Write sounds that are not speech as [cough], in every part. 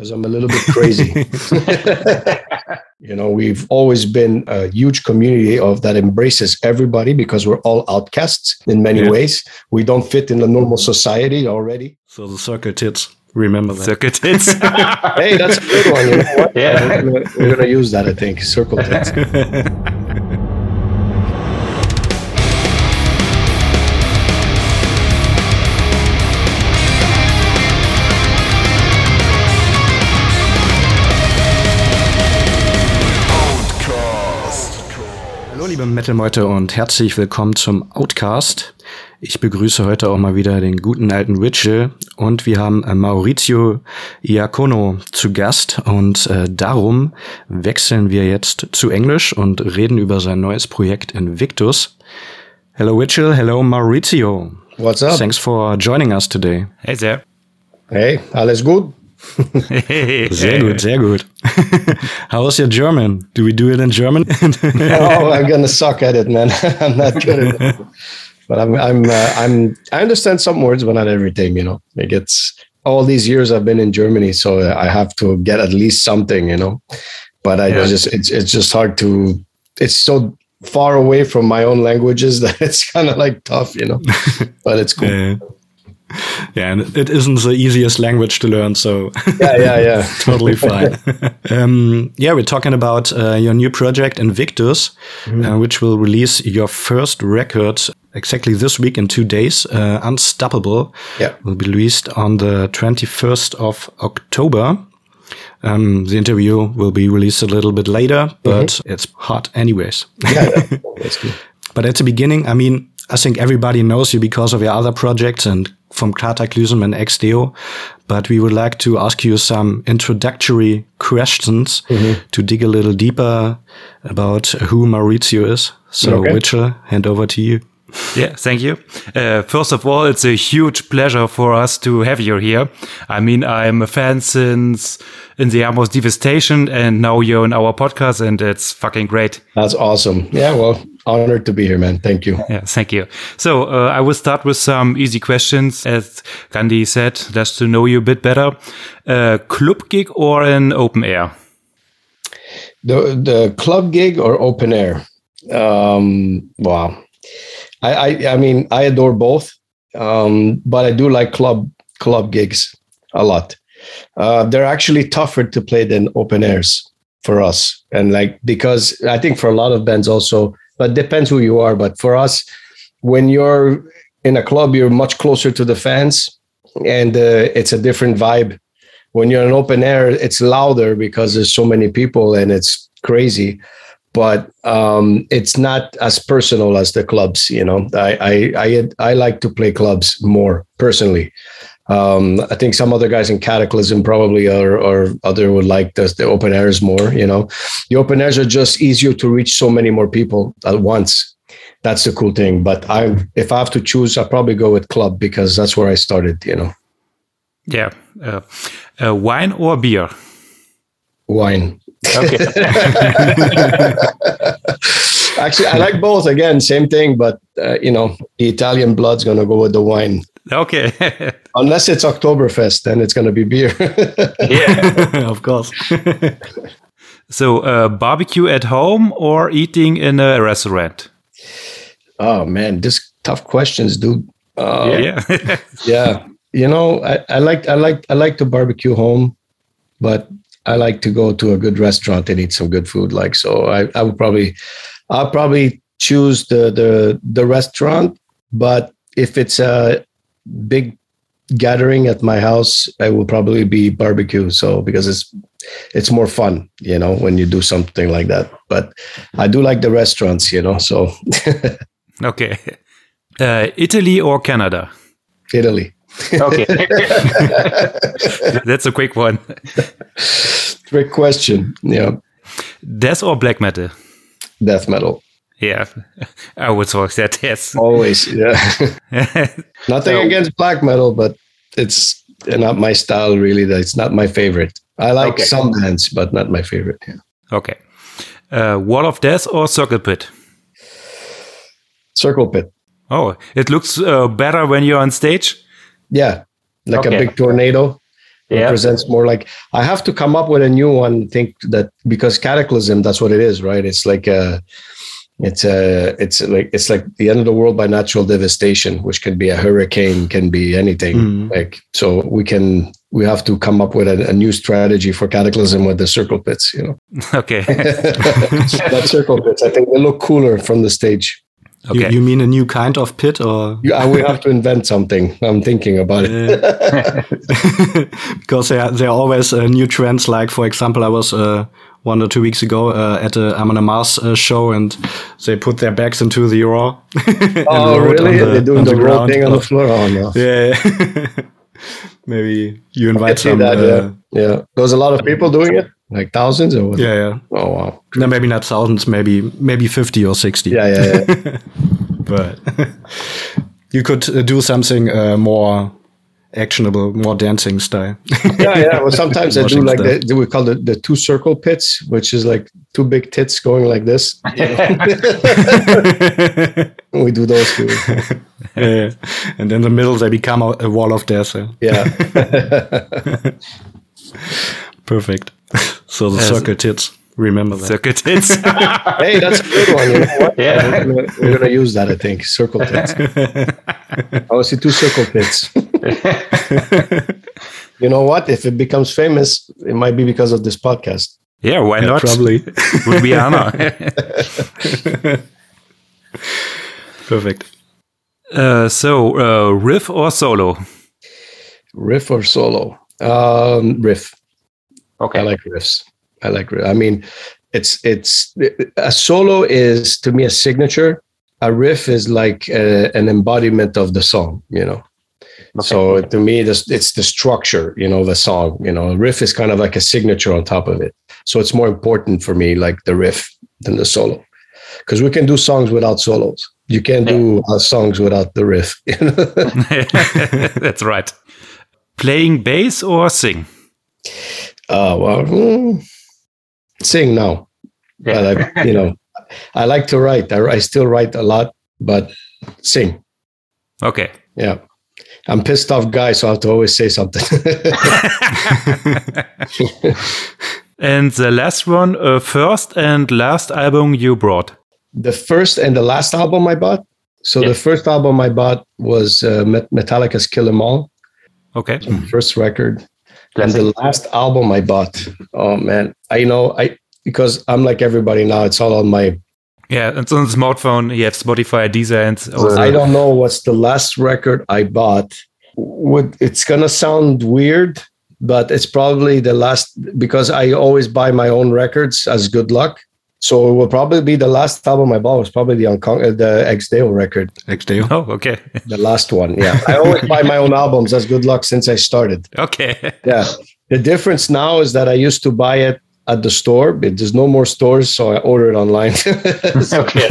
because I'm a little bit crazy. [laughs] [laughs] you know, we've always been a huge community of that embraces everybody because we're all outcasts in many yeah. ways. We don't fit in the normal society already. So the circle tits. Remember that. Circle tits. [laughs] hey, that's a good one. You know yeah. We're going to use that, I think. Circle tits. Liebe Metal-Meute und herzlich willkommen zum Outcast. Ich begrüße heute auch mal wieder den guten alten Ritual und wir haben äh, Maurizio Iacono zu Gast und äh, darum wechseln wir jetzt zu Englisch und reden über sein neues Projekt Invictus. Hello Ritual, hello Maurizio. What's up? Thanks for joining us today. Hey there. Hey, alles gut? Sehr gut, sehr gut. How was your German? Do we do it in German? [laughs] oh, I'm gonna suck at it, man. [laughs] I'm not good at it. But I'm, I'm, uh, I'm, I understand some words, but not everything. You know, it gets all these years I've been in Germany, so I have to get at least something. You know, but I yeah. just, it's, it's just hard to. It's so far away from my own languages [laughs] that it's kind of like tough, you know. But it's cool. Yeah [laughs] yeah, and it isn't the easiest language to learn, so yeah, yeah, yeah, [laughs] totally fine. [laughs] um, yeah, we're talking about uh, your new project Invictus, mm. uh, which will release your first record exactly this week in two days. Uh, Unstoppable yeah. will be released on the 21st of October. Um, the interview will be released a little bit later, but mm -hmm. it's hot anyways. yeah, good. But at the beginning, I mean, I think everybody knows you because of your other projects and from Kataklysm and Ex Deo, but we would like to ask you some introductory questions mm -hmm. to dig a little deeper about who Maurizio is. So, okay. Witcher, hand over to you. Yeah, thank you. Uh, first of all, it's a huge pleasure for us to have you here. I mean, I'm a fan since in the Arms of Devastation, and now you're in our podcast, and it's fucking great. That's awesome. Yeah, well, honored to be here, man. Thank you. Yeah, thank you. So uh, I will start with some easy questions. As Gandhi said, just to know you a bit better. Uh, club gig or an open air? The the club gig or open air? Um, wow. I, I I mean I adore both, um, but I do like club club gigs a lot. Uh, they're actually tougher to play than open airs for us, and like because I think for a lot of bands also but depends who you are. But for us, when you're in a club, you're much closer to the fans, and uh, it's a different vibe. When you're in open air, it's louder because there's so many people and it's crazy. But um, it's not as personal as the clubs. You know, I I I, I like to play clubs more personally. Um, I think some other guys in Kataklysm probably or or other would like the, the open airs more. You know, the open airs are just easier to reach so many more people at once. That's the cool thing. But I, if I have to choose, I probably go with club because that's where I started. You know. Yeah, uh, uh, wine or beer? Wine. Okay. [laughs] Actually, I like both. Again, same thing, but uh, you know, the Italian blood's gonna go with the wine. Okay. [laughs] Unless it's Oktoberfest, then it's going to be beer. [laughs] yeah, of course. so, uh, barbecue at home or eating in a restaurant? Oh man, just tough questions, dude. Uh, yeah, yeah. You know, I, I like I like I like to barbecue home, but I like to go to a good restaurant and eat some good food. Like so, I, I would probably I'll probably choose the the the restaurant, but if it's a big gathering at my house, I will probably be barbecue. So because it's it's more fun, you know, when you do something like that. But I do like the restaurants, you know. So [laughs] okay, uh, Italy or Canada? Italy. Okay, [laughs] that's a quick one. Quick question. Yeah. Death or black metal? Death metal. Yeah, I would talk that. Yes, always. Yeah, [laughs] nothing so, against black metal, but it's not my style. Really, it's not my favorite. I like okay. some bands, but not my favorite. Yeah. Okay. Uh, Wall of Death or Circle Pit? Circle Pit. Oh, it looks uh, better when you're on stage. Yeah, like okay. a big tornado. Yeah. represents more like I have to come up with a new one. Think that because Kataklysm, that's what it is, right? It's like a, it's a, it's like it's like the end of the world by natural devastation, which can be a hurricane, can be anything. Mm. Like so, we can we have to come up with a, a new strategy for Kataklysm with the circle pits. You know, [laughs] Okay. [laughs] that circle pits. I think they look cooler from the stage. You, Okay. you mean a new kind of pit or? Yeah, we have to invent something. I'm thinking about it. [laughs] because there are, there are always uh, new trends. Like for example, I was uh, one or two weeks ago uh, at a Amon Amarth uh, show, and they put their backs into the raw. [laughs] and Oh, rode really? the- They're doing the, the roll ground. thing on the floor. Oh no. [laughs] Yeah. Maybe you invite see some. that, uh, yeah. Yeah. There's a lot of people doing it, like thousands or what? yeah, yeah. Oh wow. No, maybe not thousands. Maybe maybe fifty or sixty. Yeah, yeah, yeah. [laughs] but [laughs] you could uh, do something uh, more actionable, more dancing style. yeah, yeah. Well, [laughs] sometimes I do like stuff. the, we call it the two circle pits, which is like two big tits going like this. we do those too. yeah. And in the middle, they become a, a wall of death. Yeah. Perfect. So the Yes. circle tits. Remember that. Circuit tits. [laughs] hey, that's a good one. You know what? Yeah. We're gonna, we're gonna use that. I think circle tits. I want to see two circle pits. you know what? If it becomes famous, it might be because of this podcast. yeah, why Yeah, not? Probably. [laughs] Would be honor. [laughs] Perfect. uh, so, uh, riff or solo? Riff or solo? Um, riff. Okay. I like riffs. I like. ri- I mean, it's it's a solo is to me a signature. A riff is like a, an embodiment of the song. You know. So to me, this it's the structure, you know, the song. You know, a riff is kind of like a signature on top of it. So it's more important for me, like the riff than the solo, because we can do songs without solos. You can't do uh, songs without the riff. [laughs] [laughs] That's right. Playing bass or sing? Uh, well, mm, sing now. I Yeah. like, you know, I like to write. I, I still write a lot, but sing. Okay. Yeah. I'm pissed off guy, so I have to always say something. [laughs] and the last one, uh, first and last album you brought. the first and the last album I bought. So Yeah. the first album I bought was uh, Metallica's Kill 'Em All, Okay. first record. And Classic. the last album I bought, oh man, I know I because I'm like everybody now. It's all on my. Yeah, and on the smartphone, you have Spotify, Deezer, and also, I don't know what's the last record I bought. Would it's gonna sound weird, but it's probably the last because I always buy my own records as good luck. So it will probably be the last album I bought was probably the Uncon- uh, the Ex Deo record, Ex Deo. Oh, okay. the last one. Yeah, [laughs] I always buy my own albums That's good luck since I started. Okay. Yeah. The difference now is that I used to buy it at the store, but there's no more stores, so I order it online. [laughs] So, [laughs] Okay.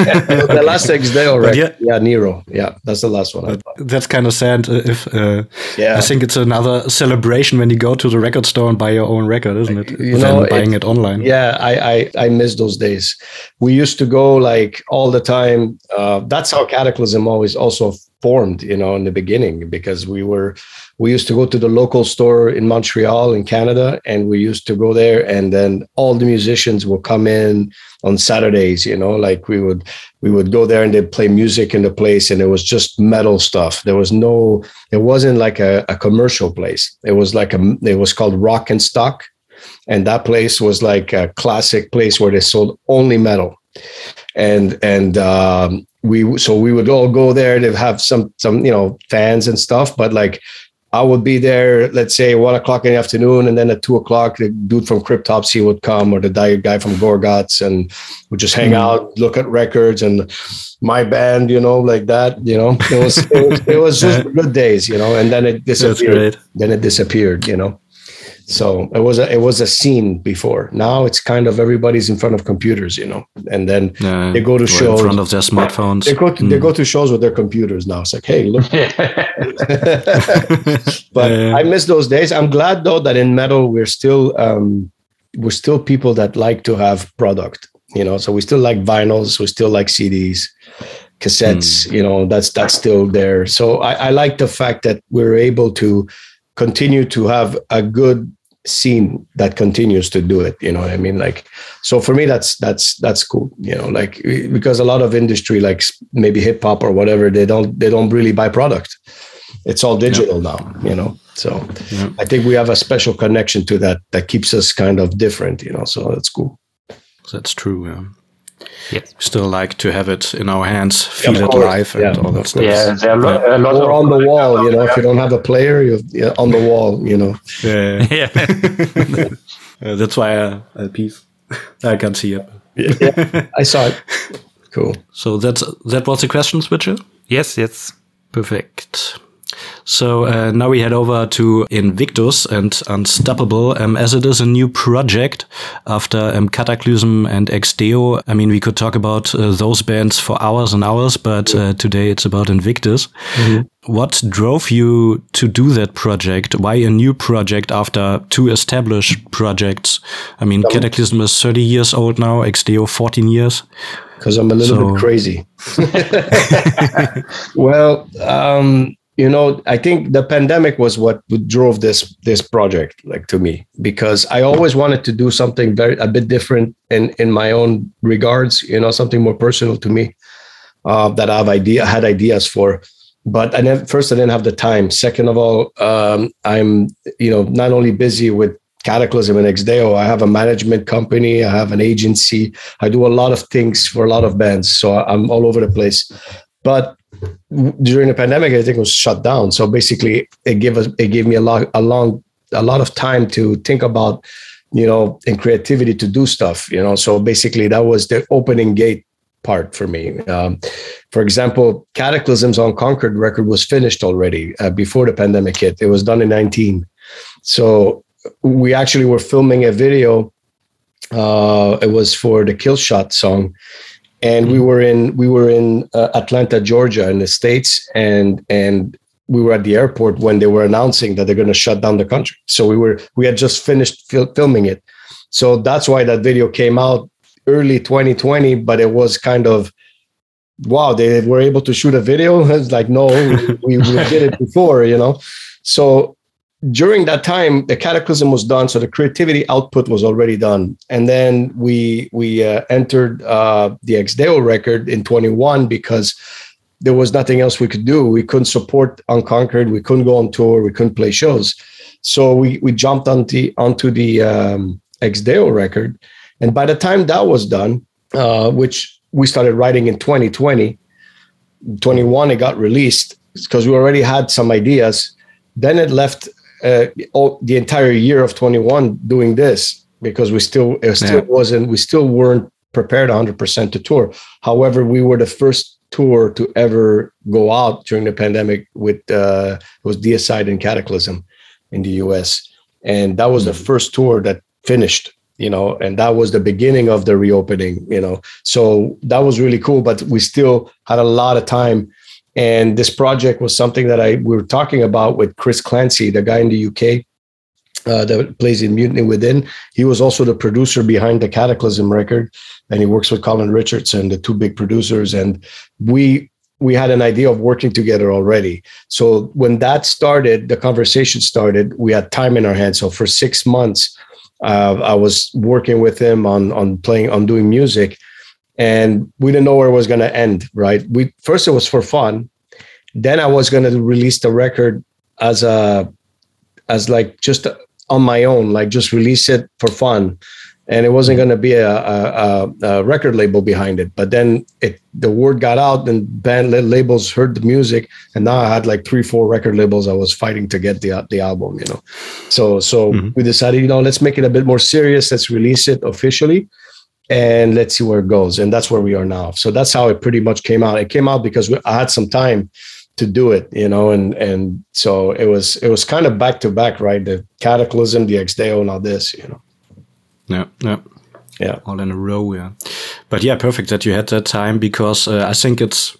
the last Ex Deo already. yeah- Yeah. Nero. Yeah, that's the last one. I that's kind of sad uh, if uh, Yeah. I think it's another celebration when you go to the record store and buy your own record, isn't it? You know, buying it- it online. Yeah, I, I I miss those days. We used to go like all the time. Uh, that's how Kataklysm always also formed, you know, in the beginning because we were we used to go to the local store in Montreal in Canada, and we used to go there, and then all the musicians would come in on Saturdays. You know, like we would we would go there and they'd play music in the place, and it was just metal stuff. There was no, it wasn't like a, a commercial place. It was like a, it was called Rock and Stock and that place was like a classic place where they sold only metal and and um, we so we would all go there to have some some you know fans and stuff but like I would be there, let's say one o'clock in the afternoon, and then at two o'clock, the dude from Cryptopsy would come, or the guy from Gorguts, and would just hang mm. out, look at records, and my band, you know, like that. You know, it was it was, it was [laughs] just good days, you know. And then it disappeared. then it disappeared you know so it was a it was a scene before. Now it's kind of everybody's in front of computers you know and then Yeah, They go to shows. in front of their smartphones. they go to, they Mm. go to shows with their computers now. It's like hey look. [laughs] [laughs] But Yeah. i miss those days. I'm glad though that in metal we're still um we're still people that like to have product you know? So we still like vinyls. We still like cds cassettes you know? That's that's still there. So I, I like the fact that we're able to continue to have a good scene that continues to do it you know what i mean? Like so for me that's that's that's cool you know? Like because a lot of industry like maybe hip hop or whatever they don't they don't really buy product. It's all digital yeah. now you know? So yeah. i think we have a special connection to that that keeps us kind of different you know? So that's cool. That's true yeah yeah. Still like to have it in our hands, feel yeah, it live, and all that stuff. Yeah, there are yeah. a lot or on the [laughs] wall. You know, if you don't have a player, you're on the wall. You know. Yeah, yeah. [laughs] [laughs] uh, that's why uh, a piece. I can see it. Yeah, I saw it. Cool. So that's that was the question, Switcher. Yes, yes. Perfect. So uh, now we head over to Invictus and Unstoppable, um, as it is a new project after um, Kataklysm and Ex Deo. I mean, we could talk about uh, those bands for hours and hours, but uh, today it's about Invictus. Mm -hmm. What drove you to do that project? Why a new project after two established projects? I mean, Kataklysm is 30 years old now, Ex Deo 14 years. Because I'm a little so. bit crazy. [laughs] [laughs] well, um, you know i think the pandemic was what drove this this project like to me because i always wanted to do something very a bit different in in my own regards you know something more personal to me uh, that i've idea had ideas for. But i never first i didn't have the time. Second of all um, i'm you know not only busy with Kataklysm and Ex Deo i have a management company i have an agency i do a lot of things for a lot of bands so i'm all over the place. But during the pandemic, I think it was shut down. So basically, it gave us it gave me a lot a long a lot of time to think about, you know, and creativity to do stuff. You know, so basically that was the opening gate part for me. Um, for example, Kataklysm's Unconquered record was finished already uh, before the pandemic hit. It was done in 19. So we actually were filming a video. Uh, it was for the Kill Shot song and we mm-hmm. were in we were in uh, Atlanta, Georgia, in the states, and and we were at the airport when they were announcing that they're going to shut down the country. So we were we had just finished fil- filming it, so that's why that video came out early 2020. But it was kind of wow, they were able to shoot a video. [laughs] It's like no, we, we did it before, you know. So during that time the Kataklysm was done so the creativity output was already done. And then we we uh, entered uh, the Ex Deo record in 21 because there was nothing else we could do. We couldn't support unconquered. We couldn't go on tour. We couldn't play shows. So we we jumped onto onto the um, record. And by the time that was done uh, which we started writing in 2020 21 it got released because we already had some ideas. Then it left uh, all, the entire year of 21 doing this because we still it still yeah. wasn't we still weren't prepared 100% to tour however we were the first tour to ever go out during the pandemic with uh was deicide and Kataklysm in the us and that was mm-hmm. the first tour that finished you know and that was the beginning of the reopening you know so that was really cool but we still had a lot of time and this project was something that I we were talking about with Chris Clancy, the guy in the UK uh, that plays in Mutiny Within. He was also the producer behind the Kataklysm record, and he works with Colin Richardson, the two big producers. And we we had an idea of working together already. So when that started, the conversation started. We had time in our hands. So for six months, uh, I was working with him on on playing on doing music and we didn't know where it was going to end right? We first it was for fun. Then i was going to release the record as a as like just on my own like just release it for fun. And it wasn't going to be a, a, a, record label behind it. But then it the word got out and band labels heard the music. And now i had like three four record labels i was fighting to get the the album you know? So so mm-hmm. we decided you know let's make it a bit more serious. Let's release it officially and let's see where it goes. And that's where we are now. So that's how it pretty much came out. It came out because we, I had some time to do it, you know, and and so it was it was kind of back to back, right? The Kataklysm, the Ex Deo, and all this, you know. Yeah, yeah, yeah, all in a row, yeah. But yeah, perfect that you had that time because uh, I think it's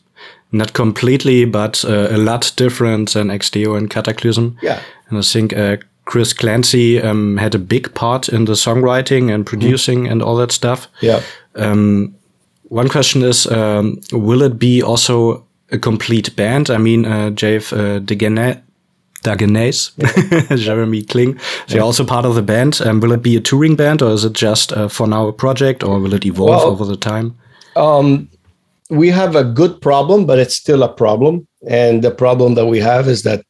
not completely, but uh, a lot different than Ex Deo and Kataklysm. Yeah, and I think uh, Chris Clancy um, had a big part in the songwriting and producing mm. and all that stuff. Yeah. Um, one question is, um, will it be also a complete band? I mean, uh, Jave uh, Dagenais, yeah. [laughs] Jeramie Kling. So you're also part of the band. Um, will it be a touring band or is it just uh, for now a project or will it evolve well, over the time? Um, we have a good problem, but it's still a problem. And the problem that we have is that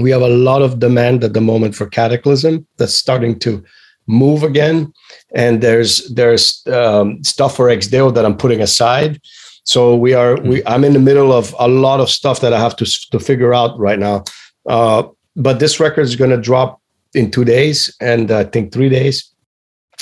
we have a lot of demand at the moment for Kataklysm that's starting to move again. And there's there's um, stuff for Ex Deo that I'm putting aside. So we are we I'm in the middle of a lot of stuff that I have to to figure out right now. Uh, but this record is going to drop in two days, and I think three days,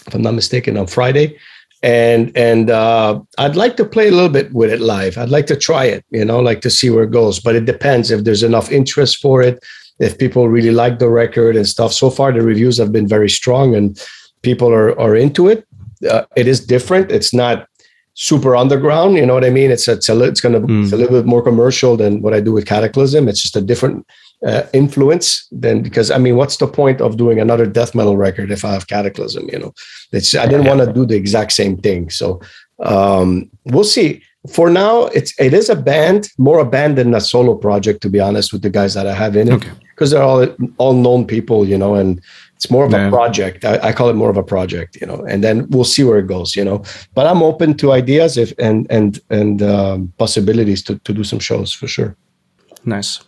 if I'm not mistaken, on Friday. And and uh, I'd like to play a little bit with it live. I'd like to try it, you know, like to see where it goes. But it depends if there's enough interest for it, if people really like the record and stuff. So far, the reviews have been very strong, and people are are into it. Uh, it is different. It's not super underground. You know what I mean? It's it's a it's gonna mm. it's a little bit more commercial than what I do with Kataklysm. It's just a different uh, influence then because I mean, what's the point of doing another death metal record if I have Kataklysm? You know, it's I didn't want to do the exact same thing. So um, we'll see. For now, it's it is a band, more a band than a solo project, to be honest, with the guys that I have in it, because they're all all known people, you know, and it's more of yeah. a project. I, I, call it more of a project, you know, and then we'll see where it goes, you know. But I'm open to ideas if and and and um, possibilities to to do some shows for sure. Nice.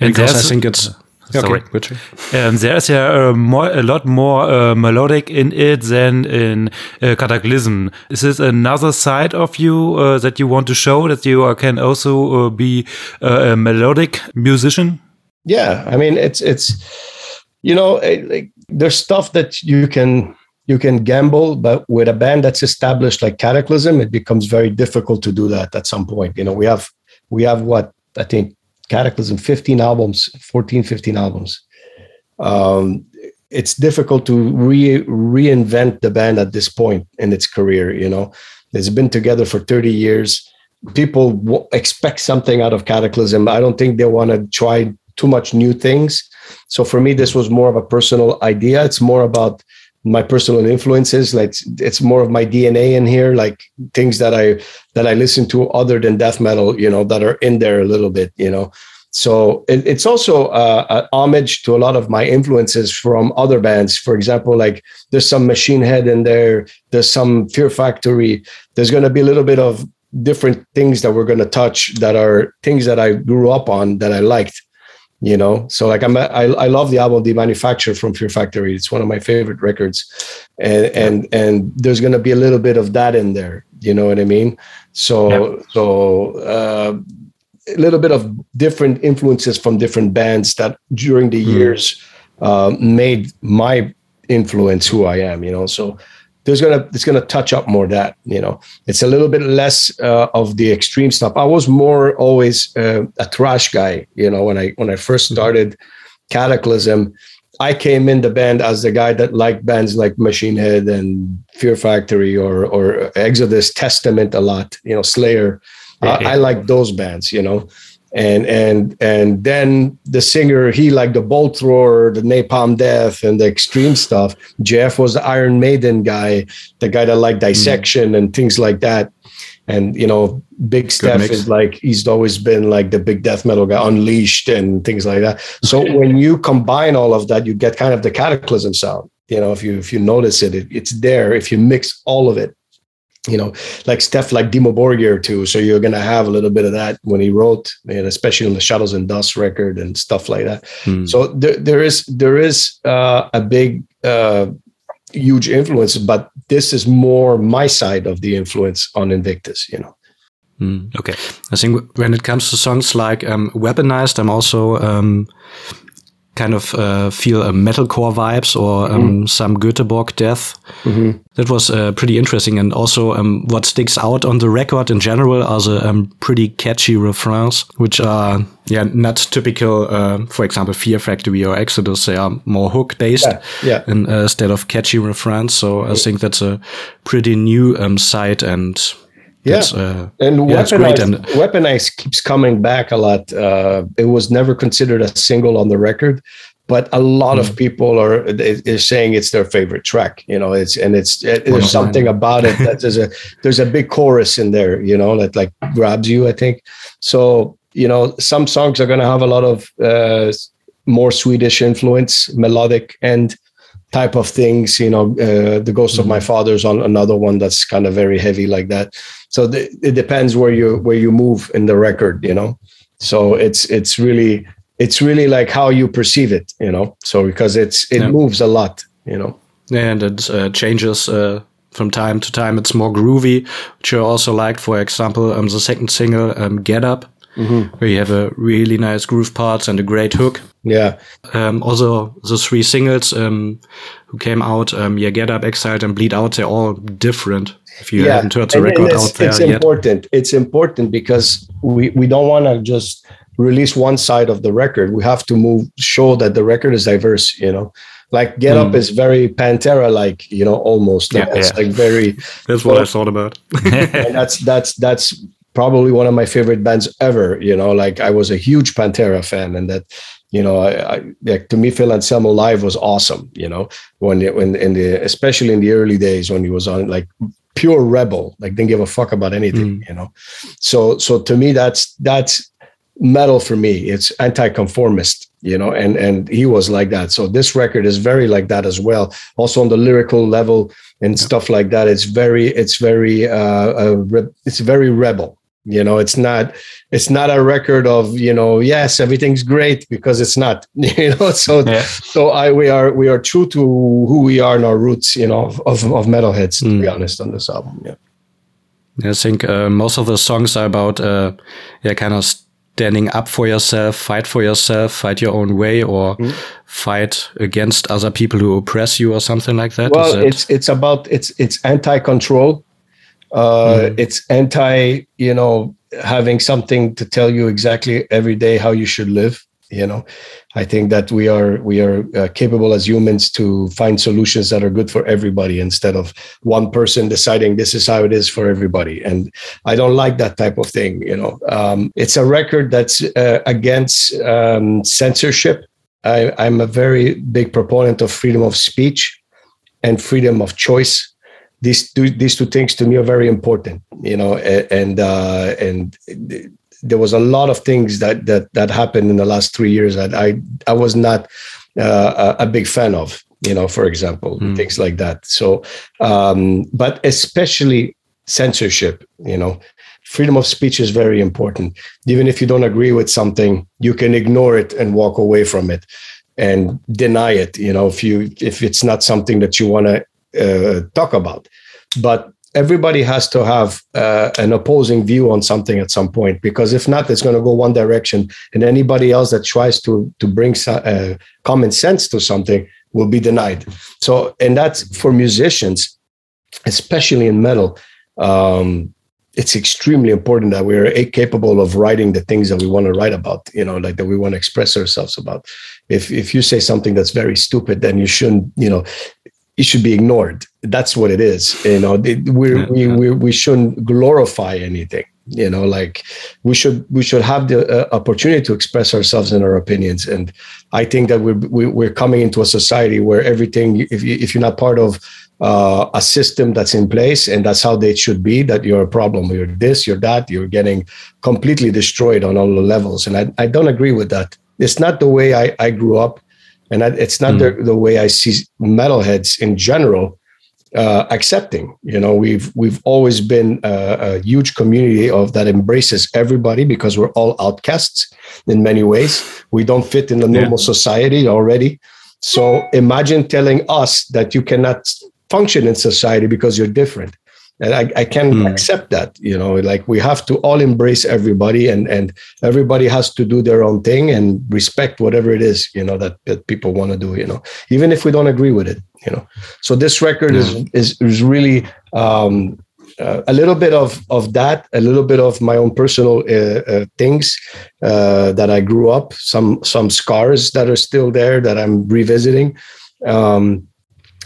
And because I think it's. Sorry. Okay, um, there's a, more, a lot more uh, melodic in it than in uh, Kataklysm. Is this another side of you uh, that you want to show that you can also uh, be uh, a melodic musician? Yeah, I mean it's it's you know eh, like, there's stuff that you can you can gamble, but with a band that's established like Kataklysm, it becomes very difficult to do that at some point. You know, we have we have what I think Kataklysm, 15 albums, 14, 15 albums. Um, it's difficult to re- reinvent the band at this point in its career. You know, it's been together for 30 years. People w- expect something out of Kataklysm. I don't think they want to try too much new things. So for me, this was more of a personal idea. It's more about my personal influences. Like it's more of my dna in here like things that i that i listen to other than death metal you know that are in there a little bit you know. So it, it's also uh, homage to a lot of my influences from other bands. For example like there's some machine head in there. There's some fear factory. There's going to be a little bit of different things that we're going to touch that are things that i grew up on that i liked you know so like i'm a, I, I love the album Demanufacture from fear factory it's one of my favorite records and yeah. and and there's going to be a little bit of that in there you know what i mean so yeah. so uh, a little bit of different influences from different bands that during the mm. years uh, made my influence who i am you know so there's gonna it's gonna touch up more that you know. It's a little bit less uh, of the extreme stuff. I was more always uh, a thrash guy you know when i when i first mm-hmm. started Kataklysm. I came in the band as the guy that liked bands like machine head and fear factory or or exodus testament a lot you know slayer. I, I like those bands you know and and and then the singer he liked the bolt thrower the napalm death and the extreme stuff jeff was the iron maiden guy the guy that liked dissection mm. and things like that. And you know big steph is like he's always been like the big death metal guy unleashed and things like that. So [laughs] when you combine all of that you get kind of the Kataklysm sound you know if you if you notice it, it it's there if you mix all of it you know, like stuff like Dimmu Borgir too. So you're gonna have a little bit of that when he wrote, and especially on the Shadows and Dust record and stuff like that. Hmm. So there, there is there is uh, a big uh, huge influence, but this is more my side of the influence on Invictus, you know. Mm, okay, I think when it comes to songs like um, "Weaponized," I'm also um, kind of uh, feel a metalcore vibes or um, mm. some Göteborg death. Mm -hmm. That was uh, pretty interesting, and also um, what sticks out on the record in general are the um, pretty catchy refrains, which are yeah not typical. Uh, for example, Fear Factory or Exodus, they are more hook based yeah, yeah. Uh, instead of catchy refrains. So I think that's a pretty new um, side and yeah, uh, and yeah, weaponized, and weaponized keeps coming back a lot. Uh, it was never considered a single on the record, but a lot mm. of people are is saying it's their favorite track. You know, it's and it's it, there's something about it that [laughs] there's a there's a big chorus in there. You know, that like grabs you. I think so. You know, some songs are going to have a lot of uh, more Swedish influence, melodic and type of things. You know, uh, the Ghost mm-hmm. of My Father's on another one that's kind of very heavy like that. So the, it depends where you where you move in the record. You know, so it's it's really it's really like how you perceive it. You know, so because it's it yeah. moves a lot. You know, and it uh, changes. Uh, from time to time, it's more groovy, which I also liked. For example, um, the second single, um, "Get Up," mm-hmm. where you have a really nice groove parts and a great hook. Yeah. Um, also, the three singles um, who came out, um, yeah, Get Up, Exiled, and Bleed Out, they're all different. If you yeah. haven't heard the and, record and out there it's important. It's important because we, we don't want to just release one side of the record. We have to move, show that the record is diverse, you know. Like Get mm. Up is very Pantera like, you know, almost. Yeah, it's yeah. like very That's what I thought about. [laughs] and that's that's that's probably one of my favorite bands ever. You know, like I was a huge Pantera fan, and that, you know, I, I like to me, Phil Anselmo live was awesome. You know, when when in the especially in the early days when he was on like pure rebel, like didn't give a fuck about anything. Mm. You know, so so to me, that's that's metal for me. It's anti-conformist you know and and he was like that so this record is very like that as well also on the lyrical level and yeah. stuff like that it's very it's very uh, uh it's very rebel you know it's not it's not a record of you know yes everything's great because it's not [laughs] you know so yeah. so i we are we are true to who we are in our roots you know of of metalheads mm. to be hmm. honest on this album yeah i think uh, most of the songs are about uh yeah kind of standing up for yourself fight for yourself fight your own way or mm. fight against other people who oppress you or something like that well it's it's about it's it's anti-control uh, mm. It's anti, you know, having something to tell you exactly every day how you should live. You know, I think that we are we are uh, capable as humans to find solutions that are good for everybody instead of one person deciding this is how it is for everybody. And I don't like that type of thing. You know, um, it's a record that's uh, against um, censorship. I, I'm a very big proponent of freedom of speech and freedom of choice these two these two things to me are very important you know and uh, and there was a lot of things that that that happened in the last three years that i i was not uh, a big fan of you know for example mm. things like that so um but especially censorship you know freedom of speech is very important even if you don't agree with something you can ignore it and walk away from it and deny it you know if you if it's not something that you want to uh, talk about. But everybody has to have uh, an opposing view on something at some point because if not it's going to go one direction and anybody else that tries to to bring uh, common sense to something will be denied so and that's for musicians especially in metal um, it's extremely important that we're capable of writing the things that we want to write about you know like that we want to express ourselves about if if you say something that's very stupid then you shouldn't you know it should be ignored. That's what it is. You know, we we, we we shouldn't glorify anything. You know, like we should we should have the uh, opportunity to express ourselves and our opinions. And I think that we're we're coming into a society where everything, if you, if you're not part of uh, a system that's in place and that's how they should be, that you're a problem. You're this, you're that. You're getting completely destroyed on all the levels. And I, I don't agree with that. It's not the way I, I grew up and it's not mm. the, the way I see metalheads in general uh, accepting. You know, we've we've always been a, a, huge community of that embraces everybody because we're all outcasts in many ways. We don't fit in the normal yeah. society already. So imagine telling us that you cannot function in society because you're different and I, I can mm. accept that you know like we have to all embrace everybody and and everybody has to do their own thing and respect whatever it is you know that, that people want to do you know even if we don't agree with it you know so this record is, hmm. is is really um uh, a little bit of of that, a little bit of my own personal uh, uh, things uh, that I grew up, some some scars that are still there that I'm revisiting, um,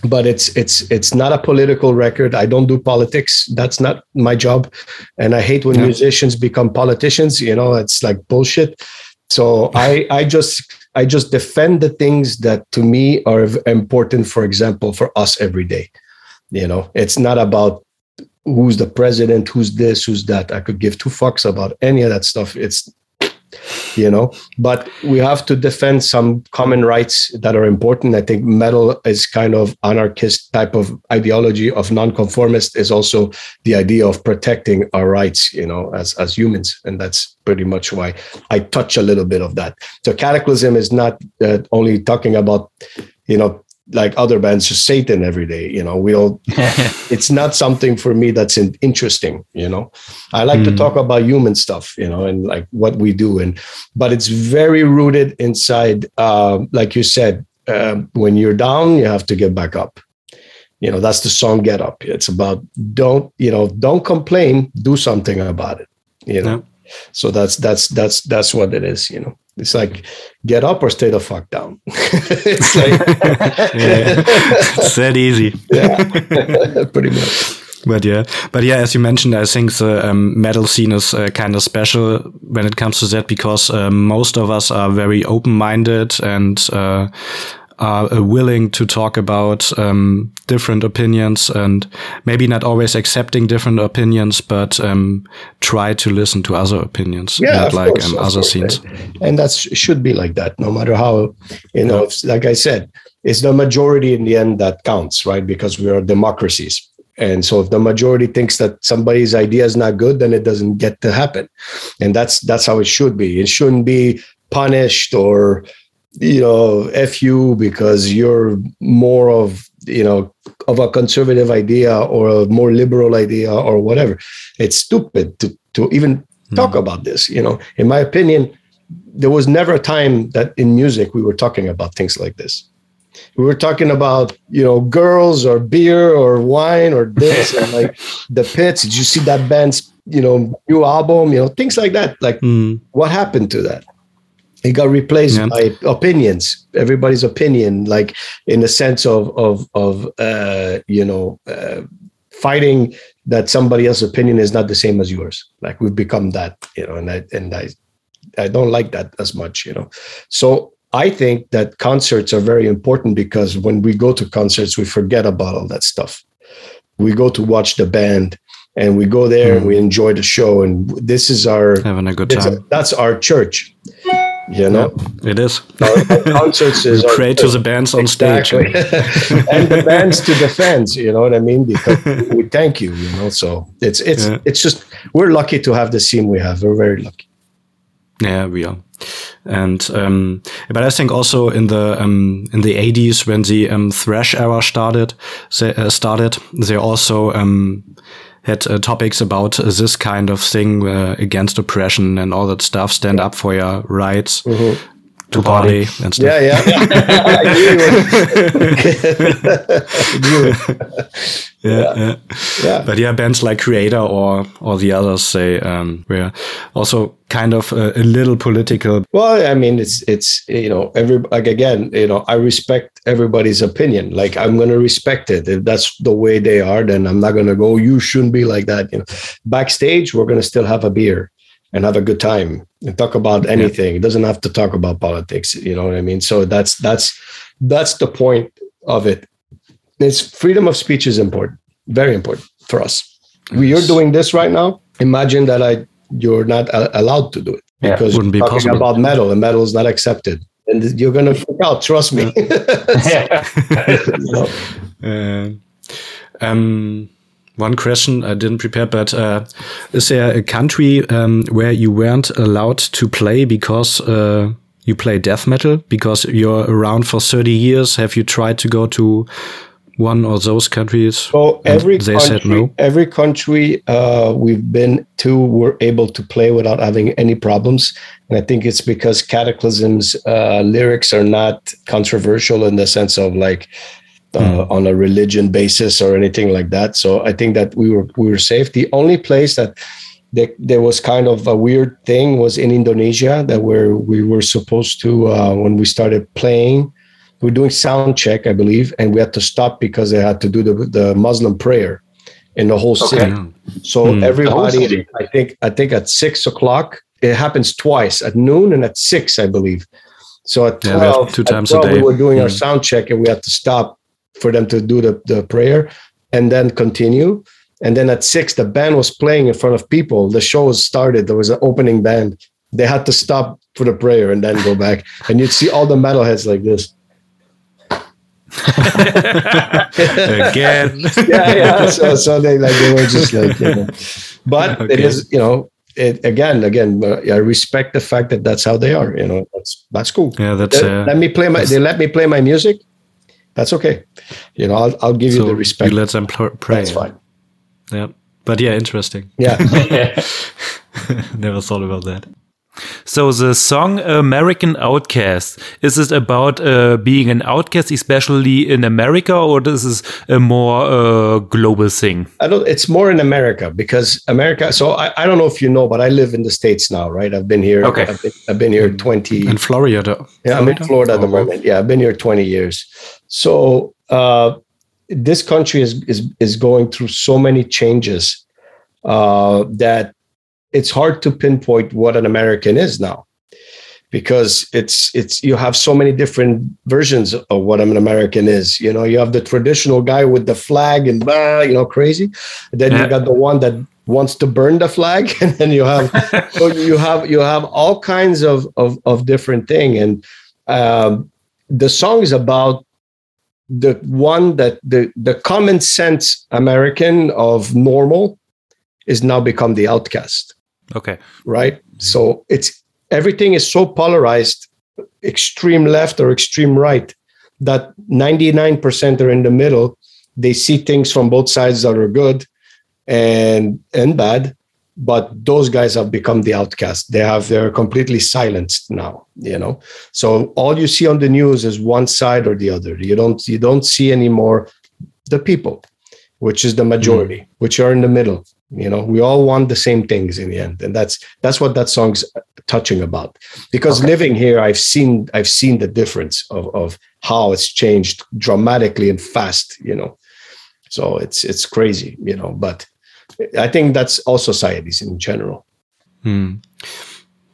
but it's it's it's not a political record. I don't do politics. That's not my job. And i hate when yeah. musicians become politicians you know it's like bullshit. So i i just i just defend the things that to me are important for example for us every day. You know it's not about who's the president who's this who's that. I could give two fucks about any of that stuff. It's you know? But we have to defend some common rights that are important. I think metal is kind of anarchist type of ideology of nonconformist is also the idea of protecting our rights you know as as humans. And that's pretty much why i touch a little bit of that. So Kataklysm is not uh, only talking about you know like other bands just satan every day you know we don't [laughs] it's not something for me that's in, interesting you know i like mm. to hmm. talk about human stuff you know and like what we do and but it's very rooted inside uh, like you said uh, when you're down you have to get back up you know that's the song get up it's about don't you know don't complain do something about it you know yeah. so that's that's that's that's what it is you know it's like get up or stay the fuck down. [laughs] it's [laughs] like yeah, it's that easy. [laughs] yeah, pretty much. But yeah, but yeah, as you mentioned, I think the um, metal scene is uh, kind of special when it comes to that because uh, most of us are very open-minded and uh, are uh, willing to talk about um, different opinions and maybe not always accepting different opinions, but um, try to listen to other opinions, yeah, like course, um, other course. scenes. And that should be like that, no matter how, you know, yeah. like I said, it's the majority in the end that counts, right? Because we are democracies. And so if the majority thinks that somebody's idea is not good, then it doesn't get to happen. And that's that's how it should be. It shouldn't be punished or you know, F you because you're more of, you know, of a conservative idea or a more liberal idea or whatever. It's stupid to, to even mm. talk about this. You know, in my opinion, there was never a time that in music we were talking about things like this. We were talking about, you know, girls or beer or wine or this and like [laughs] the pits. Did you see that band's, you know, new album? You know, things like that. Like, mm. what happened to that? It got replaced yeah. by opinions everybody's opinion like in the sense of of of uh you know uh, fighting that somebody else's opinion is not the same as yours. Like we've become that you know and i and i i don't like that as much you know. So i think that concerts are very important because when we go to concerts we forget about all that stuff. We go to watch the band and we go there mm. and we enjoy the show and this is our having a good time a, that's our church you know yeah, it is. Our, concerts [laughs] is pray to the bands on exactly. stage [laughs] and the bands to the fans you know what i mean? Because we thank you you know? So it's it's yeah. it's just we're lucky to have the scene we have. We're very lucky. Yeah we are. And um, but I think also in the um, in the 80s when the um, thrash era started they, uh, started they also um, had uh, topics about uh, this kind of thing uh, against oppression and all that stuff. Stand up for your rights. Mm -hmm. To party. party and stuff. Yeah, yeah. [laughs] [laughs] yeah, yeah, yeah. But yeah, bands like Kreator or or the others say um, were also kind of a, a, little political. Well, I mean, it's it's you know every like again, you know, I respect everybody's opinion. Like I'm going to respect it. If that's the way they are, then I'm not going to go. You shouldn't be like that. You know, backstage we're going to still have a beer and have a good time and talk about anything. Yeah. It doesn't have to talk about politics. You know what I mean? So that's that's that's the point of it. It's freedom of speech is important, very important for us. We are doing this right now. Imagine that I you're not allowed to do it yeah, because wouldn't be talking possible. about metal and metal is not accepted and you're gonna freak out trust me [laughs] [laughs] uh, um, one question I didn't prepare, but uh, is there a country um, where you weren't allowed to play because uh, you play death metal? Because you're around for 30 years. Have you tried to go to one of those countries? So every they country, said no. Every country uh, we've been to were able to play without having any problems, and I think it's because Kataklysm's uh, lyrics are not controversial in the sense of like. Uh, mm. on a religion basis or anything like that, so I think that we were we were safe. The only place that that there was kind of a weird thing was in Indonesia that where we were supposed to uh, when we started playing we were doing sound check, I believe, and we had to stop because they had to do the, the Muslim prayer in the whole city. Okay. So mm. everybody, I think, I think at six o'clock, it happens twice at noon and at six, I believe. So at yeah, two times 12 a day. we were doing mm. our hmm. sound check and we had to stop for them to do the, the prayer and then continue. And then at six, the band was playing in front of people. The show started. There was an opening band they had to stop for the prayer and then go back, and you'd see all the metalheads like this. Again. [laughs] [laughs] yeah, yeah. So, so they like they were just like, you know. but okay. it is, you know, it again, again. Uh, I respect the fact that that's how they are. You know, that's that's cool. Yeah, that's. They, uh, let me play my. They let me play my music. That's okay. You know, I'll I'll give so you the respect. You let them pray. That's fine. Yeah, but yeah, interesting. Yeah. [laughs] [laughs] Never thought about that. So the song American Outcast, is it about uh, being an outcast, especially in America, or this is a more uh, global thing? I don't, it's more in America because America, so I, I don't know if you know, but I live in the States now, right? I've been here. Okay. I've been, I've been here 20. In Florida. Yeah, I'm in Florida at the moment. Yeah, I've been here 20 years. So uh, this country is, is, is going through so many changes uh, that it's hard to pinpoint what an American is now because it's it's you have so many different versions of what an American is. You know, you have the traditional guy with the flag and blah, you know, crazy. Then you got the one that wants to burn the flag, [laughs] and then you have [laughs] so you have you have all kinds of of, of different thing. And um, the song is about the one that the the common sense American of normal is now become the outcast Okay. Right. So it's everything is so polarized, extreme left or extreme right, that 99% are in the middle. They see things from both sides that are good and and bad. But those guys have become the outcast. They have they're completely silenced now, you know. So all you see on the news is one side or the other. You don't you don't see anymore the people, which is the majority, mm. which are in the middle you know we all want the same things in the end and that's that's what that song's touching about because okay. living here i've seen i've seen the difference of of how it's changed dramatically and fast you know so it's it's crazy you know but i think that's all societies in general hmm.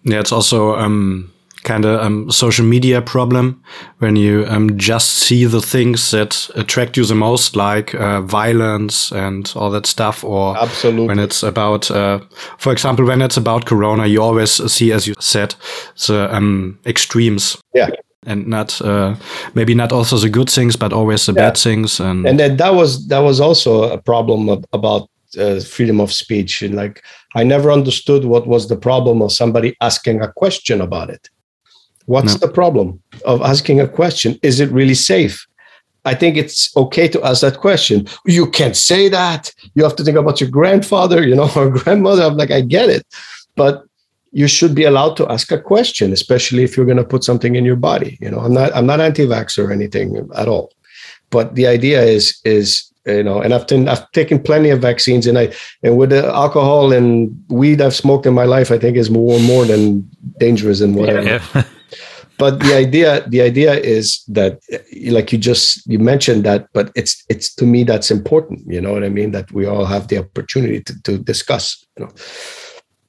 yeah it's also um kind of um, social media problem when you um, just see the things that attract you the most, like uh, violence and all that stuff, or absolutely when it's about, uh, for example, when it's about Corona, you always see, as you said, the um, extremes. Yeah. And not uh, maybe not also the good things, but always the yeah. bad things. And and then that was that was also a problem of, about uh, freedom of speech. And like I never understood what was the problem of somebody asking a question about it What's no. the problem of asking a question? Is it really safe? I think it's okay to ask that question. You can't say that. You have to think about your grandfather, you know, [laughs] or grandmother. I'm like, I get it. But you should be allowed to ask a question, especially if you're going to put something in your body. You know, I'm not I'm not anti-vax or anything at all. But the idea is is you know, and I've, t- I've taken plenty of vaccines, and I and with the alcohol and weed I've smoked in my life, I think is more more than dangerous and whatever. Yeah. [laughs] but the idea the idea is that like you just you mentioned that but it's it's to me that's important you know what i mean that we all have the opportunity to, to discuss you know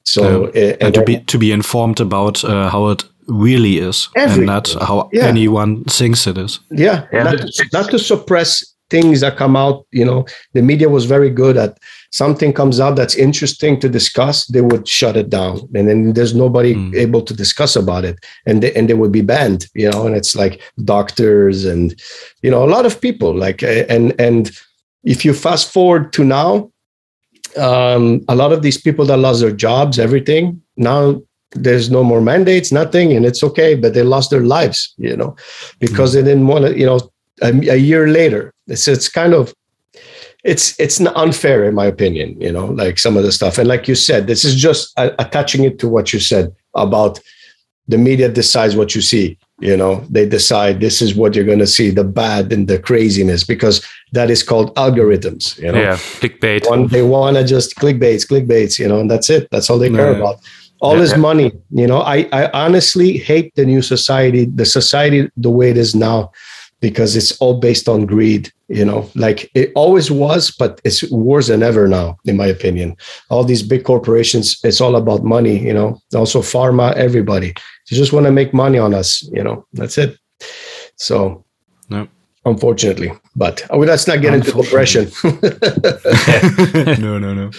so um, and, and, to be to be informed about uh, how it really is and not how yeah. anyone thinks it is yeah, yeah. Not, to, not to suppress things that come out you know the media was very good at something comes out that's interesting to discuss they would shut it down and then there's nobody mm. able to discuss about it and they, and they would be banned you know and it's like doctors and you know a lot of people like and and if you fast forward to now um, a lot of these people that lost their jobs everything now there's no more mandates nothing and it's okay but they lost their lives you know because mm. they didn't want to you know a, a year later. It's it's kind of it's it's unfair in my opinion you know like some of the stuff. And like you said this is just uh, attaching it to what you said about the media decides what you see you know? They decide this is what you're going to see the bad and the craziness because that is called algorithms you know? Yeah clickbait. One, they want to just clickbaits clickbaits you know and that's it. That's all they care about. All yeah, is money you know? I, I honestly hate the new society the society the way it is now because it's all based on greed you know like it always was but it's worse than ever now in my opinion. All these big corporations it's all about money you know also pharma everybody. You just want to make money on us you know that's it. So no unfortunately. But uh, let's not get into depression. [laughs] [laughs] no, no, no.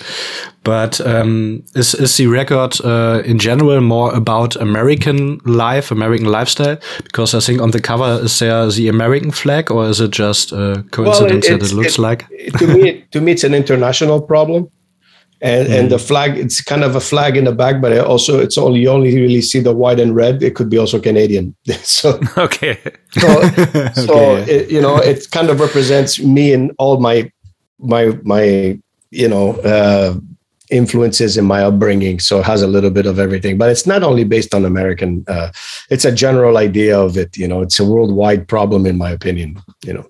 But um, is is the record uh, in general more about American life, American lifestyle? Because I think on the cover is there the American flag, or is it just a coincidence well, that it looks it, like? to me, to me, it's an international problem and mm. and the flag it's kind of a flag in the back but also it's only you only really see the white and red. It could be also canadian. [laughs] So [laughs] okay. so, [laughs] so okay. it, you know it kind of represents me and all my my my you know uh, influences in my upbringing. So it has a little bit of everything but it's not only based on american uh, it's a general idea of it you know it's a worldwide problem in my opinion you know.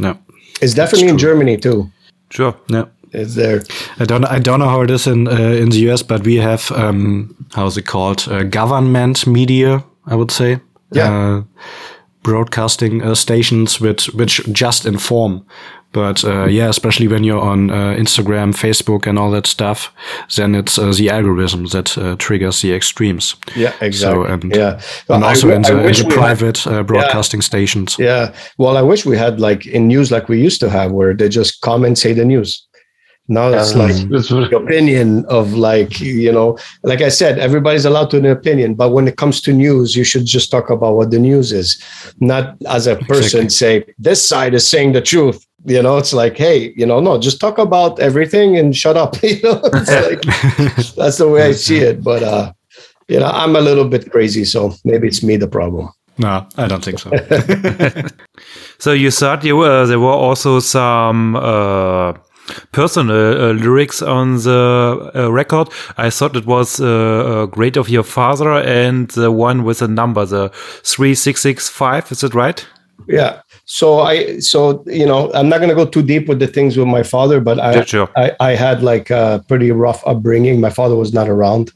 No it's definitely in germany too. Sure no is there. I don't I don't know how it is in uh, in the US, but we have um, how's it called uh, government media. I would say. Yeah. Uh, broadcasting uh, stations which which just inform but uh, yeah especially when you're on uh, instagram facebook and all that stuff then it's uh, the algorithm that uh, triggers the extremes yeah exactly so, and, yeah well, and also in the, in the private had, uh, broadcasting yeah, stations yeah well i wish we had like in news like we used to have where they just come and say the news now it's um, like the opinion of like you know like i said everybody's allowed to an opinion but when it comes to news you should just talk about what the news is. Not as a person exactly. say this side is saying the truth you know? It's like hey you know no just talk about everything and shut up [laughs] you know? Like, that's the way i see it but uh you know i'm a little bit crazy so maybe it's me the problem. No i don't think so. [laughs] [laughs] So you said you were there were also some uh personal uh, lyrics on the uh, record. I thought it was uh, uh, great of your father and the one with a number, the 3665. Is it right? Yeah. So I, so, you know, I'm not going to go too deep with the things with my father, but I, sure. I, I had like a pretty rough upbringing. My father was not around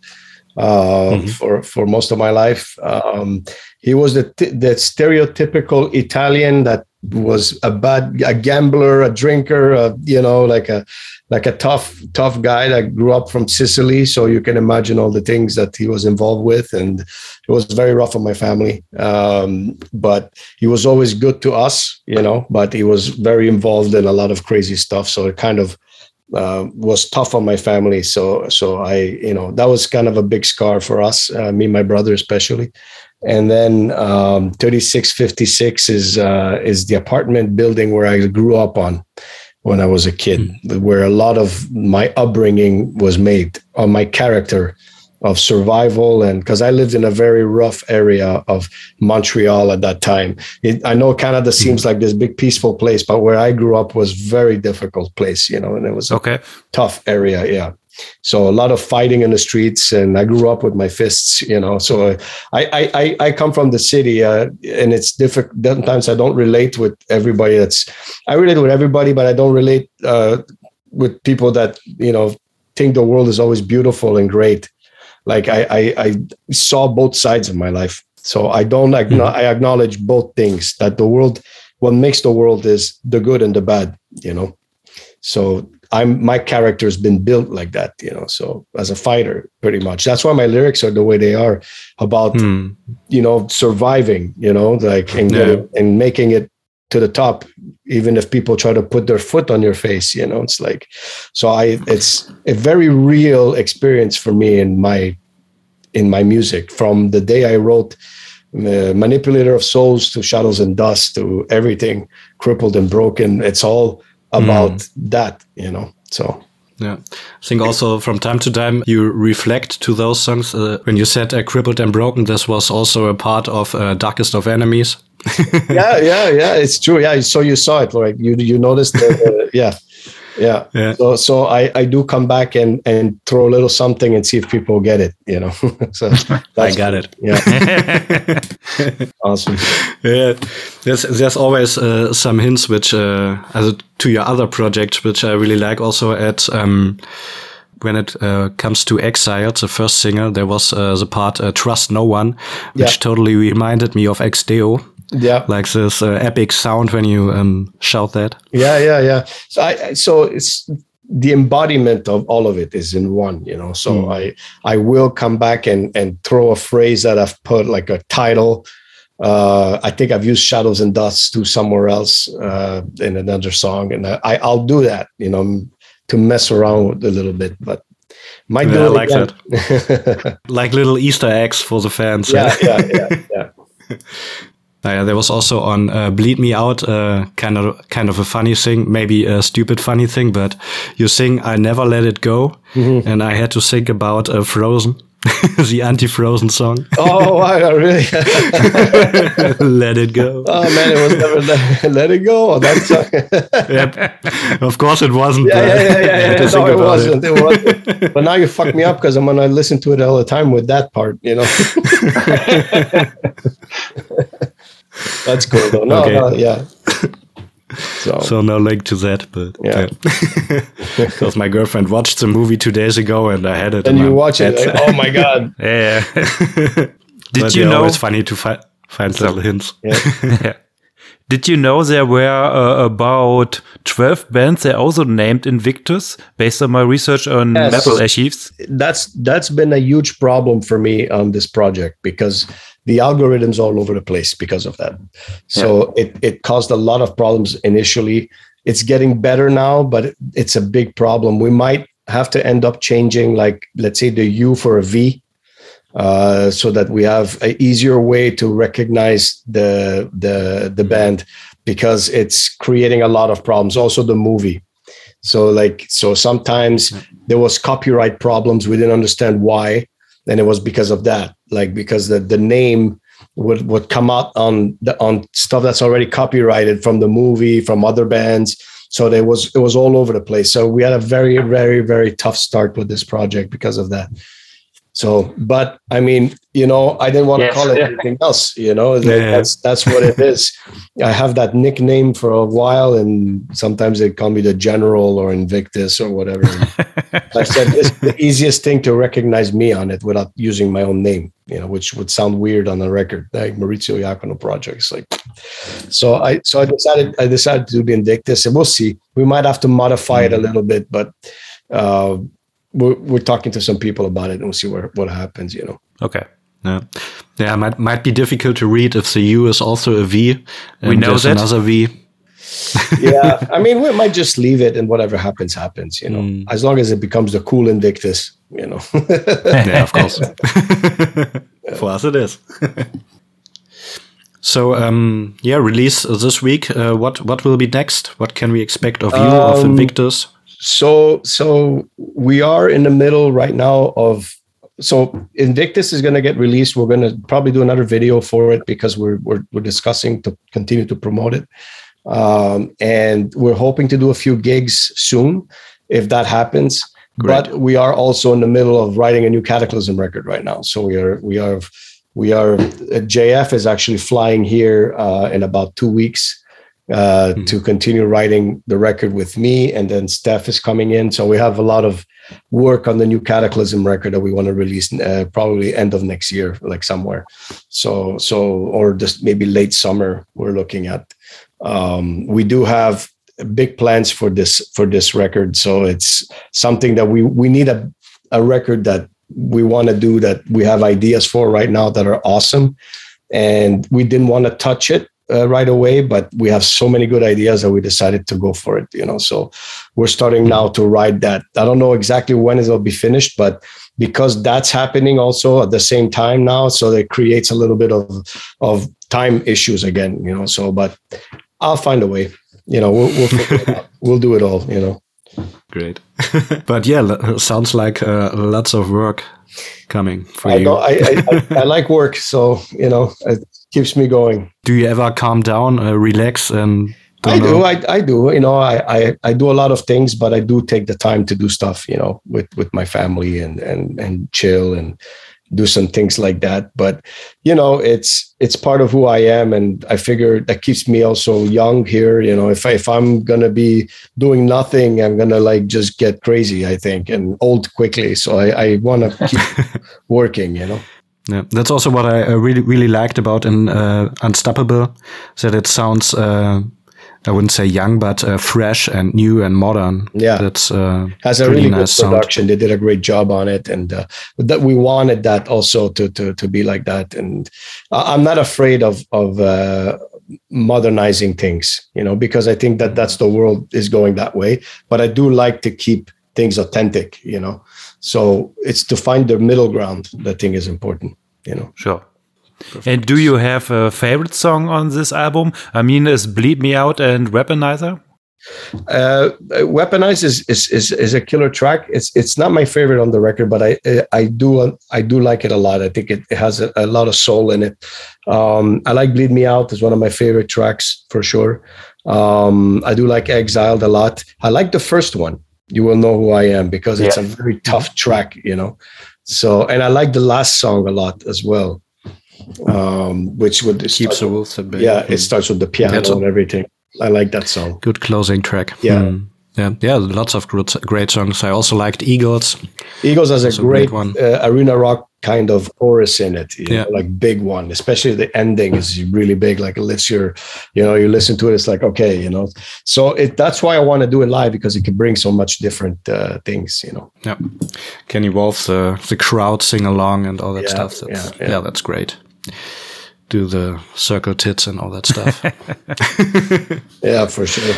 uh, mm-hmm. for for most of my life. Um, he was the the stereotypical Italian that was a bad a gambler, a drinker, a, you know, like a like a tough tough guy that grew up from Sicily. So you can imagine all the things that he was involved with, and it was very rough on my family. Um, but he was always good to us, you know. But he was very involved in a lot of crazy stuff. So it kind of uh, was tough on my family. So so I you know that was kind of a big scar for us, uh, me and my brother especially. And then um, 3656 is uh, is the apartment building where I grew up on when I was a kid, mm. where a lot of my upbringing was made on my character of survival and because I lived in a very rough area of Montreal at that time. It, I know Canada mm-hmm. seems like this big peaceful place, but where I grew up was very difficult place, you know, and it was okay. tough area. Yeah. So a lot of fighting in the streets, and I grew up with my fists, you know. So I I I come from the city, uh, and it's difficult. Sometimes I don't relate with everybody. That's I relate with everybody, but I don't relate uh, with people that you know think the world is always beautiful and great like I, I, I saw both sides of my life. So I don't mm-hmm. I acknowledge both things that the world, what makes the world is the good and the bad, you know. So I'm my character has been built like that, you know. So as a fighter, pretty much. That's why my lyrics are the way they are about, mm. you know, surviving, you know, like and, yeah. and making it to the top even if people try to put their foot on your face you know it's like so i it's a very real experience for me in my in my music from the day i wrote uh, manipulator of souls to shadows and dust to everything crippled and broken it's all about mm. that you know so yeah, I think also from time to time you reflect to those songs. Uh, when you said uh, "crippled and broken," this was also a part of uh, "Darkest of Enemies." [laughs] yeah, yeah, yeah. It's true. Yeah, so you saw it, right? you you noticed. That, yeah, yeah. yeah. So so I I do come back and and throw a little something and see if people get it. You know. [laughs] so [laughs] I got it. Yeah. [laughs] awesome. Yeah. There's there's always uh, some hints which uh, as to your other project which I really like also at. Um, when it uh, comes to Exile, the first singer, there was uh, the part uh, Trust No One, which yeah. totally reminded me of Ex Deo yeah. Like this uh, epic sound when you um, shout that. Yeah yeah yeah. So i so it's the embodiment of all of it is in one you know? So mm. i i will come back and and throw a phrase that i've put like a title. Uh, I think I've used Shadows and Dust to somewhere else uh, in another song, and I, I'll do that, you know, to mess around with a little bit. But might Yeah, do I like again. that. [laughs] Like little Easter eggs for the fans. yeah, yeah, yeah, yeah. [laughs] Uh, there was also on uh, "Bleed Me Out" uh, kind of kind of a funny thing, maybe a stupid funny thing, but you sing "I Never Let It Go," Mm-hmm. and I had to think about uh, Frozen, [laughs] the anti-Frozen song, Oh, wow, really? [laughs] "Let It Go." oh man, it was never let, let it go. That's [laughs] uh, Yep. Of course, it wasn't. yeah, but yeah, yeah, I yeah. yeah. No, it wasn't. It. wasn't. But now you fucked me up because I'm gonna listen to it all the time with that part. You know. that's cool though. No, Okay. no, yeah. [laughs] So, So no link to that, but Yeah. [laughs] because my girlfriend watched the movie two days ago, and I had it. and you my watch it, like, oh my [laughs] god. Yeah. Did But you know? It's funny to fi- find little hints. Yeah. Did you know there were uh, about 12 bands they also named Invictus based on my research on Yes. Metal Archives? that's that's been a huge problem for me on this project because the algorithms all over the place because of that. So it it caused a lot of problems initially. It's getting better now, but it's a big problem. We might have to end up changing, like let's say the U for a V, uh, so that we have an easier way to recognize the the the band because it's creating a lot of problems. Also, the movie. So like so sometimes there was copyright problems. We didn't understand why, and it was because of that. Like because the the name would would come out on the on stuff that's already copyrighted from the movie from other bands. So there was it was all over the place. So we had a very very very tough start with this project because of that. So, but I mean, you know, I didn't want to call it [laughs] anything else. You know, Yeah. that's that's what it is. [laughs] I have that nickname for a while, and sometimes they call me the General or Invictus or whatever. [laughs] I said it's the easiest thing to recognize me on it without using my own name. You know, which would sound weird on a record like Maurizio Iacono Projects. Like, so I so I decided I decided to do the Invictus, and we'll see. We might have to modify it a little bit, but. Uh, we're, we're talking to some people about it and we'll see where, what happens, you know. Okay. Yeah, yeah, might might be difficult to read if the U is also a V. We know that. another V. [laughs] Yeah. I mean, we might just leave it and whatever happens, happens, you know, Mm. as long as it becomes the cool Invictus, you know. [laughs] yeah, of course. [laughs] For us, it is. so, um, yeah, release this week. Uh, what what will be next? What can we expect of you of Um, Invictus? So, so we are in the middle right now of, so Invictus is going to get released. We're going to probably do another video for it because we're, we're, we're discussing to continue to promote it. Um, and we're hoping to do a few gigs soon if that happens. Great. But we are also in the middle of writing a new Kataklysm record right now. So we are we are we are uh, JF is actually flying here uh, in about two weeks uh, to continue writing the record with me, and then Steph is coming in. So we have a lot of work on the new Kataklysm record that we want to release uh, probably end of next year, like somewhere. So so or just maybe late summer we're looking at. Um, we do have big plans for this for this record, so it's something that we we need a a record that we want to do that we have ideas for right now that are awesome, and we didn't want to touch it uh, right away, but we have so many good ideas that we decided to go for it. You know, so we're starting now to write that. I don't know exactly when it'll be finished, but because that's happening also at the same time now, so it creates a little bit of of time issues again. You know, so but I'll find a way. You know, we'll we'll, figure it out. [laughs] we'll do it all. You know. Great. [laughs] but yeah, sounds like uh, lots of work coming for I, you. don't, I, I, I, I like [laughs] work, so you know it keeps me going. Do you ever calm down, uh, relax, and I don't do, know? I, I do. You know, I, I I do a lot of things, but I do take the time to do stuff. You know, with with my family and and and chill and do some things like that. But you know, it's it's part of who I am, and I figure that keeps me also young here. You know, if I, if I'm gonna be doing nothing, I'm gonna like just get crazy. I think and old quickly. So I I want to [laughs] keep working. You know. Yeah, that's also what I really really liked about in uh, Unstoppable, that it sounds uh, I wouldn't say young, but uh, fresh and new and modern. Yeah, that's uh, has a really nice good production. Sound. They did a great job on it, and uh, that we wanted that also to to to be like that. And I'm not afraid of of uh, modernizing things, you know, because I think that that's the world is going that way. But I do like to keep things authentic, you know. So it's to find the middle ground. That thing is important, you know. Sure. Perfect. And do you have a favorite song on this album? I mean, is "Bleed Me Out" and "Weaponizer"? Uh, "Weaponize" is, is is is a killer track. It's it's not my favorite on the record, but I I do I do like it a lot. I think it, it has a, a, lot of soul in it. Um, I like "Bleed Me Out" is one of my favorite tracks for sure. Um, I do like "Exiled" a lot. I like the first one. You will know who I am because it's yeah. a very tough track, you know. So and I like the last song a lot as well um, which would keeps the wolves at bay. Yeah, it starts with the piano and everything. I like that song. Good closing track. Yeah. Mm. Yeah, yeah, lots of great, great songs. I also liked Eagles. Eagles has a great, great one. Uh, arena rock kind of chorus in it, yeah, know, like big one. Especially the ending is really big. Like it lets your, you know, you listen to it, it's like okay, you know. So it that's why I want to do it live because it can bring so much different uh, things, you know. Yeah, can involve the the crowd sing along and all that yeah, stuff. That's, yeah, yeah. yeah, that's great do the circle pits and all that stuff. [laughs] yeah, for sure.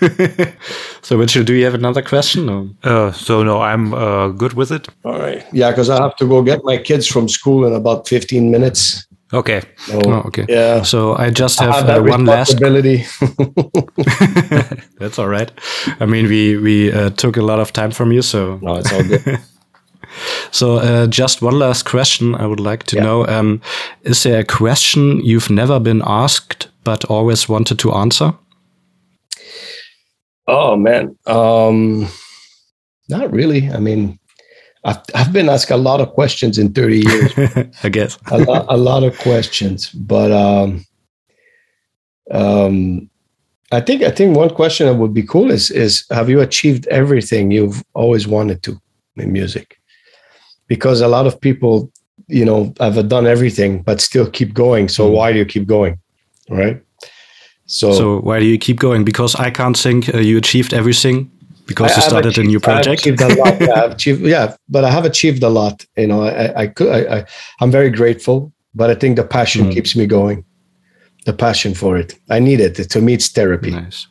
[laughs] so, Mitchell, do you have another question? Uh, so, no, I'm uh, good with it. All right. Yeah, because I have to go get my kids from school in about 15 minutes. Okay. So, oh, okay. Yeah. So I just have, I have uh, one last. [laughs] That's all right. I mean, we we uh, took a lot of time from you, so no, it's all good. So, uh, just one last question I would like to yeah. know. Um, is there a question you've never been asked but always wanted to answer? Oh, man. Um, not really. I mean, I've, I've been asked a lot of questions in 30 years. [laughs] I guess. a, lot, a lot of questions. But um, um, I think I think one question that would be cool is is have you achieved everything you've always wanted to in music? Because a lot of people you know have done everything but still keep going. So mm. why do you keep going? Right? So so why do you keep going? Because i can't think uh, you achieved everything because I, you started achieved, a new project? i achieved a lot, yeah, [laughs] achieved, yeah, but i have achieved a lot you know i i could I, I i'm very grateful but i think the passion mm. keeps me going. The passion for it. I need it. To me it's therapy. Nice.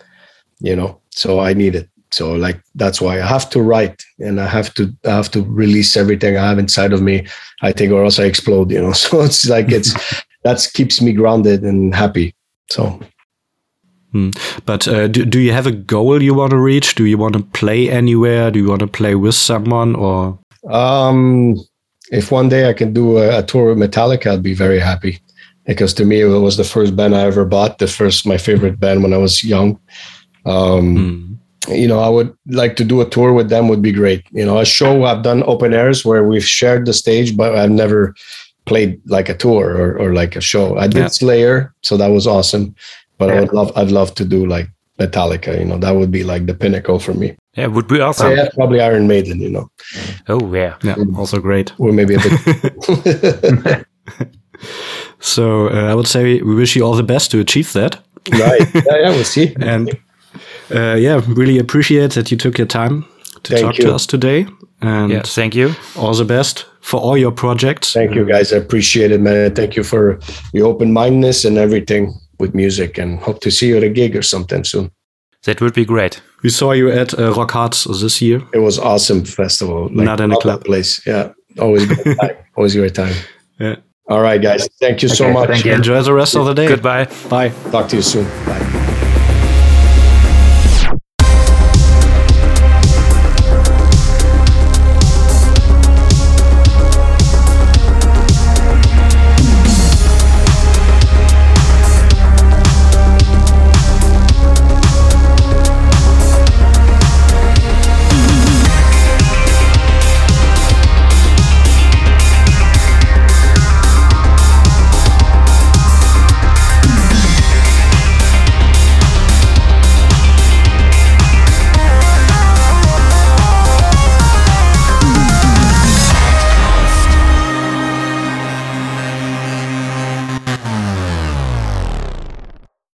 you know so i need it so like that's why i have to write and i have to i have to release everything i have inside of me. I think or else i explode you know? [laughs] So it's like it's [laughs] that keeps me grounded and happy. So. Hmm. but uh, do, do you have a goal you want to reach? Do you want to play anywhere? Do you want to play with someone or? Um if one day i can do a, a tour with metallica i'd be very happy. Because to me it was the first band i ever bought the first my favorite band when i was young. Um hmm you know, I would like to do a tour with them would be great. You know, a show I've done open airs where we've shared the stage, but I've never played like a tour or, or like a show. I did yeah. Slayer, so that was awesome. But yeah. I would love I'd love to do like Metallica, you know, that would be like the pinnacle for me. Yeah, would be awesome. Yeah, probably Iron Maiden, you know. Oh yeah. Yeah, also great. Or maybe a bit [laughs] So uh, I would say we wish you all the best to achieve that. Right. Yeah, yeah we'll see. [laughs] and uh, yeah, really appreciate that you took your time to thank talk you. to us today. And yeah, thank you. All the best for all your projects. Thank you, guys. I appreciate it, man. Thank you for your open mindedness and everything with music. And hope to see you at a gig or something soon. That would be great. We saw you at uh, Rockharz this year. It was awesome festival. Like, Not in a club place. Yeah, always great [laughs] time. always great time. Yeah. All right, guys. Thank you okay, so much. Thank you. Enjoy the rest of the day. Goodbye. Bye. Talk to you soon. Bye.